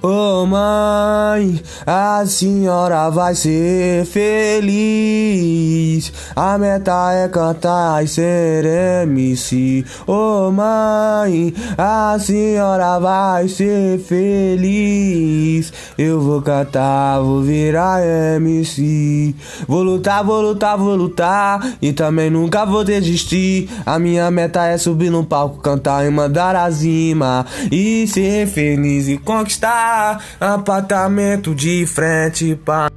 Ô oh, mãe, a senhora vai ser feliz. A meta é cantar e ser MC. Ô oh, mãe, a senhora vai ser feliz. Eu vou cantar, vou virar MC. Vou lutar, vou lutar, vou lutar. E também nunca vou desistir. A minha meta é subir no palco, cantar e mandar a zima. E ser feliz e conquistar apartamento de frente para